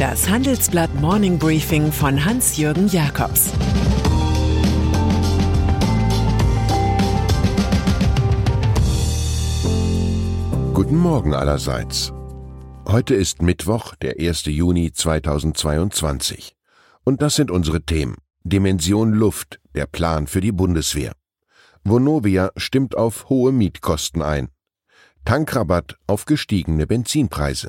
Das Handelsblatt Morning Briefing von Hans-Jürgen Jakobs Guten Morgen allerseits. Heute ist Mittwoch, der 1. Juni 2022. Und das sind unsere Themen. Dimension Luft, der Plan für die Bundeswehr. Vonovia stimmt auf hohe Mietkosten ein. Tankrabatt auf gestiegene Benzinpreise.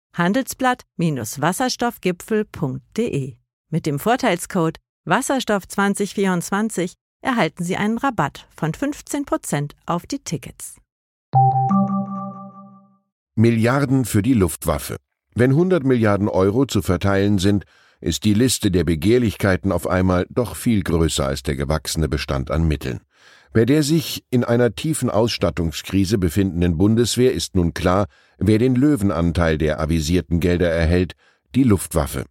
handelsblatt-wasserstoffgipfel.de. Mit dem Vorteilscode Wasserstoff 2024 erhalten Sie einen Rabatt von 15% auf die Tickets. Milliarden für die Luftwaffe. Wenn 100 Milliarden Euro zu verteilen sind, ist die Liste der Begehrlichkeiten auf einmal doch viel größer als der gewachsene Bestand an Mitteln. Bei der sich in einer tiefen Ausstattungskrise befindenden Bundeswehr ist nun klar, wer den Löwenanteil der avisierten Gelder erhält, die Luftwaffe.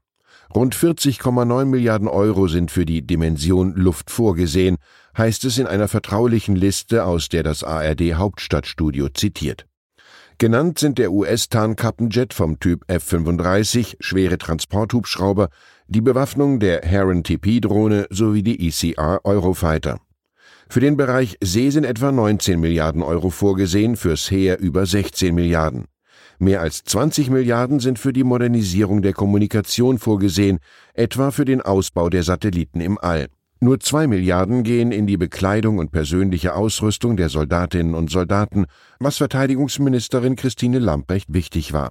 Rund 40,9 Milliarden Euro sind für die Dimension Luft vorgesehen, heißt es in einer vertraulichen Liste, aus der das ARD Hauptstadtstudio zitiert. Genannt sind der US-Tarnkappenjet vom Typ F-35, schwere Transporthubschrauber, die Bewaffnung der Heron TP-Drohne sowie die ECR Eurofighter. Für den Bereich See sind etwa 19 Milliarden Euro vorgesehen, fürs Heer über 16 Milliarden. Mehr als 20 Milliarden sind für die Modernisierung der Kommunikation vorgesehen, etwa für den Ausbau der Satelliten im All. Nur zwei Milliarden gehen in die Bekleidung und persönliche Ausrüstung der Soldatinnen und Soldaten, was Verteidigungsministerin Christine Lamprecht wichtig war.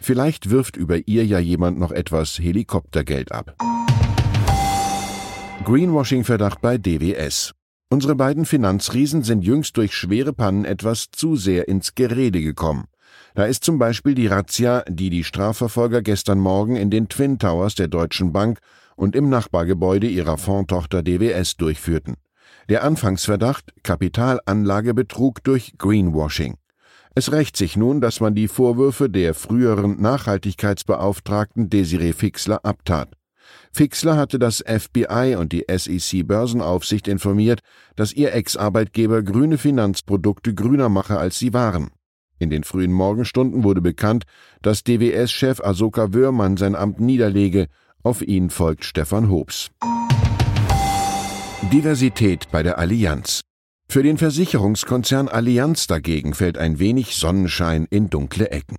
Vielleicht wirft über ihr ja jemand noch etwas Helikoptergeld ab. Greenwashing-Verdacht bei DWS. Unsere beiden Finanzriesen sind jüngst durch schwere Pannen etwas zu sehr ins Gerede gekommen. Da ist zum Beispiel die Razzia, die die Strafverfolger gestern Morgen in den Twin Towers der Deutschen Bank und im Nachbargebäude ihrer Fondtochter DWS durchführten. Der Anfangsverdacht Kapitalanlagebetrug durch Greenwashing. Es rächt sich nun, dass man die Vorwürfe der früheren Nachhaltigkeitsbeauftragten Desiree Fixler abtat. Fixler hatte das FBI und die SEC Börsenaufsicht informiert, dass ihr Ex-Arbeitgeber grüne Finanzprodukte grüner mache, als sie waren. In den frühen Morgenstunden wurde bekannt, dass DWS-Chef Asoka Wörmann sein Amt niederlege. Auf ihn folgt Stefan Hobbs. Diversität bei der Allianz. Für den Versicherungskonzern Allianz dagegen fällt ein wenig Sonnenschein in dunkle Ecken.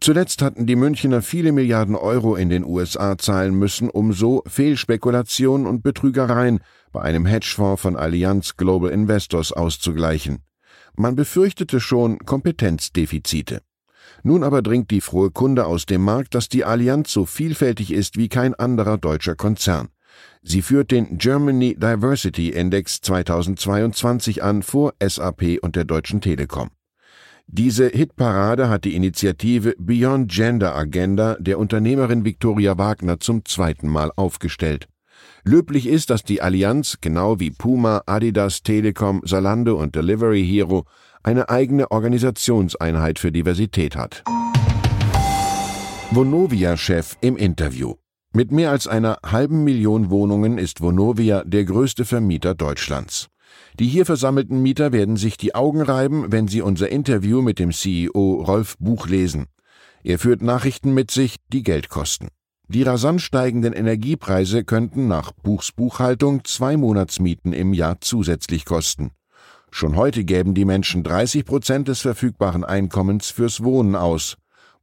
Zuletzt hatten die Münchner viele Milliarden Euro in den USA zahlen müssen, um so Fehlspekulationen und Betrügereien bei einem Hedgefonds von Allianz Global Investors auszugleichen. Man befürchtete schon Kompetenzdefizite. Nun aber dringt die frohe Kunde aus dem Markt, dass die Allianz so vielfältig ist wie kein anderer deutscher Konzern. Sie führt den Germany Diversity Index 2022 an vor SAP und der Deutschen Telekom. Diese Hitparade hat die Initiative Beyond Gender Agenda der Unternehmerin Viktoria Wagner zum zweiten Mal aufgestellt. Löblich ist, dass die Allianz, genau wie Puma, Adidas, Telekom, Salando und Delivery Hero, eine eigene Organisationseinheit für Diversität hat. Vonovia-Chef im Interview. Mit mehr als einer halben Million Wohnungen ist Vonovia der größte Vermieter Deutschlands. Die hier versammelten Mieter werden sich die Augen reiben, wenn sie unser Interview mit dem CEO Rolf Buch lesen. Er führt Nachrichten mit sich, die Geld kosten. Die rasant steigenden Energiepreise könnten nach Buchs Buchhaltung zwei Monatsmieten im Jahr zusätzlich kosten. Schon heute gäben die Menschen 30 Prozent des verfügbaren Einkommens fürs Wohnen aus.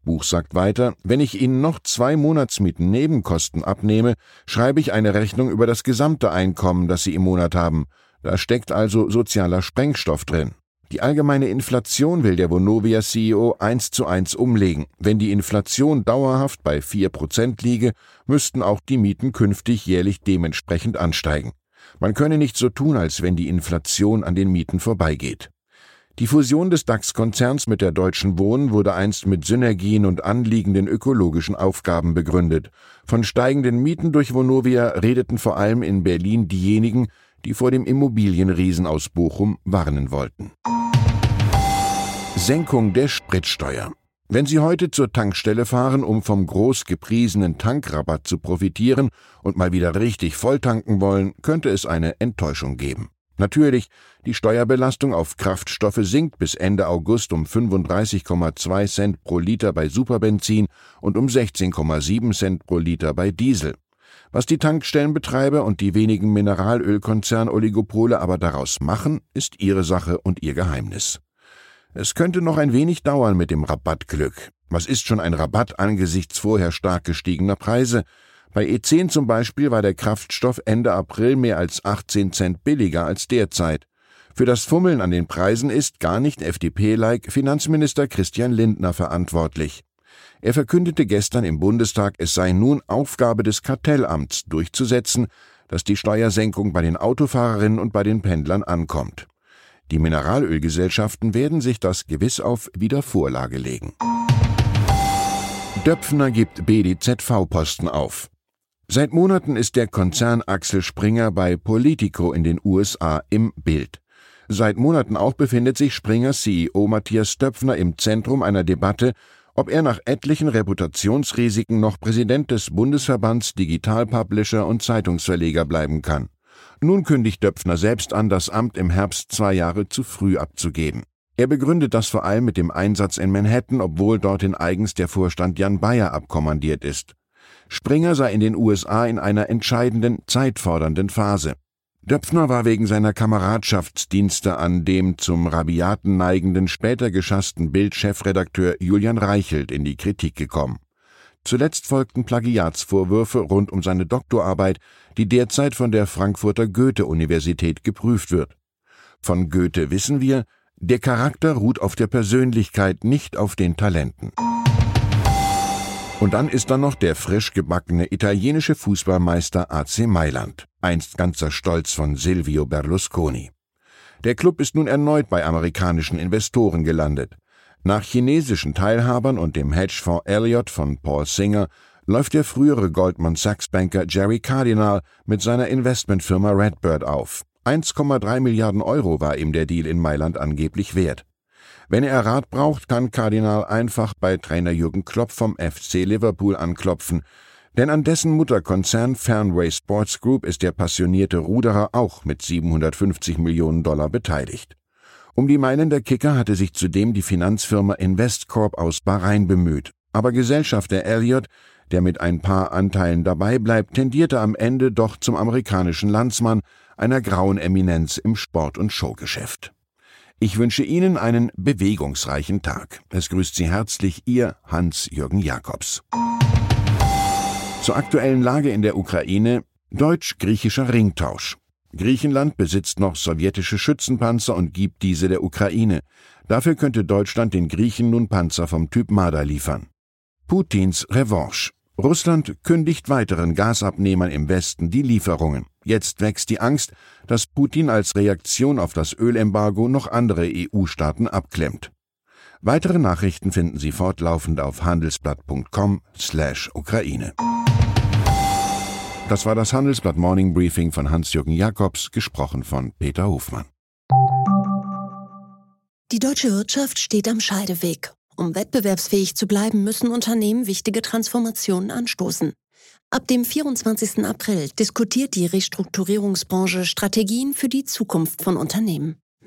Buch sagt weiter, wenn ich Ihnen noch zwei Monatsmieten Nebenkosten abnehme, schreibe ich eine Rechnung über das gesamte Einkommen, das Sie im Monat haben. Da steckt also sozialer Sprengstoff drin. Die allgemeine Inflation will der Vonovia CEO eins zu eins umlegen. Wenn die Inflation dauerhaft bei vier Prozent liege, müssten auch die Mieten künftig jährlich dementsprechend ansteigen. Man könne nicht so tun, als wenn die Inflation an den Mieten vorbeigeht. Die Fusion des DAX-Konzerns mit der Deutschen Wohnen wurde einst mit Synergien und anliegenden ökologischen Aufgaben begründet. Von steigenden Mieten durch Vonovia redeten vor allem in Berlin diejenigen, die vor dem Immobilienriesen aus Bochum warnen wollten. Senkung der Spritsteuer. Wenn Sie heute zur Tankstelle fahren, um vom groß gepriesenen Tankrabatt zu profitieren und mal wieder richtig volltanken wollen, könnte es eine Enttäuschung geben. Natürlich, die Steuerbelastung auf Kraftstoffe sinkt bis Ende August um 35,2 Cent pro Liter bei Superbenzin und um 16,7 Cent pro Liter bei Diesel. Was die Tankstellenbetreiber und die wenigen Mineralölkonzern-Oligopole aber daraus machen, ist ihre Sache und ihr Geheimnis. Es könnte noch ein wenig dauern mit dem Rabattglück. Was ist schon ein Rabatt angesichts vorher stark gestiegener Preise? Bei E10 zum Beispiel war der Kraftstoff Ende April mehr als 18 Cent billiger als derzeit. Für das Fummeln an den Preisen ist gar nicht FDP-like Finanzminister Christian Lindner verantwortlich. Er verkündete gestern im Bundestag, es sei nun Aufgabe des Kartellamts durchzusetzen, dass die Steuersenkung bei den Autofahrerinnen und bei den Pendlern ankommt. Die Mineralölgesellschaften werden sich das gewiss auf Wiedervorlage legen. Döpfner gibt BDZV-Posten auf. Seit Monaten ist der Konzern Axel Springer bei Politico in den USA im Bild. Seit Monaten auch befindet sich Springers CEO Matthias Döpfner im Zentrum einer Debatte, ob er nach etlichen Reputationsrisiken noch Präsident des Bundesverbands Digital Publisher und Zeitungsverleger bleiben kann. Nun kündigt Döpfner selbst an, das Amt im Herbst zwei Jahre zu früh abzugeben. Er begründet das vor allem mit dem Einsatz in Manhattan, obwohl dorthin eigens der Vorstand Jan Bayer abkommandiert ist. Springer sei in den USA in einer entscheidenden, zeitfordernden Phase. Döpfner war wegen seiner Kameradschaftsdienste an dem zum Rabiaten neigenden, später geschassten Bild-Chefredakteur Julian Reichelt in die Kritik gekommen. Zuletzt folgten Plagiatsvorwürfe rund um seine Doktorarbeit, die derzeit von der Frankfurter Goethe-Universität geprüft wird. Von Goethe wissen wir, der Charakter ruht auf der Persönlichkeit, nicht auf den Talenten. Und dann ist da noch der frisch gebackene italienische Fußballmeister AC Mailand, einst ganzer Stolz von Silvio Berlusconi. Der Club ist nun erneut bei amerikanischen Investoren gelandet. Nach chinesischen Teilhabern und dem Hedgefonds Elliott von Paul Singer läuft der frühere Goldman Sachs Banker Jerry Cardinal mit seiner Investmentfirma Redbird auf. 1,3 Milliarden Euro war ihm der Deal in Mailand angeblich wert. Wenn er Rat braucht, kann Kardinal einfach bei Trainer Jürgen Klopp vom FC Liverpool anklopfen, denn an dessen Mutterkonzern Fernway Sports Group ist der passionierte Ruderer auch mit 750 Millionen Dollar beteiligt. Um die Mailänder Kicker hatte sich zudem die Finanzfirma Investcorp aus Bahrain bemüht, aber Gesellschafter Elliott, der mit ein paar Anteilen dabei bleibt, tendierte am Ende doch zum amerikanischen Landsmann, einer grauen Eminenz im Sport- und Showgeschäft. Ich wünsche Ihnen einen bewegungsreichen Tag. Es grüßt Sie herzlich Ihr Hans-Jürgen Jakobs. Zur aktuellen Lage in der Ukraine deutsch-griechischer Ringtausch. Griechenland besitzt noch sowjetische Schützenpanzer und gibt diese der Ukraine. Dafür könnte Deutschland den Griechen nun Panzer vom Typ Marder liefern. Putins Revanche. Russland kündigt weiteren Gasabnehmern im Westen die Lieferungen. Jetzt wächst die Angst, dass Putin als Reaktion auf das Ölembargo noch andere EU-Staaten abklemmt. Weitere Nachrichten finden Sie fortlaufend auf handelsblatt.com/Ukraine. Das war das Handelsblatt Morning Briefing von Hans-Jürgen Jakobs, gesprochen von Peter Hofmann. Die deutsche Wirtschaft steht am Scheideweg. Um wettbewerbsfähig zu bleiben, müssen Unternehmen wichtige Transformationen anstoßen. Ab dem 24. April diskutiert die Restrukturierungsbranche Strategien für die Zukunft von Unternehmen.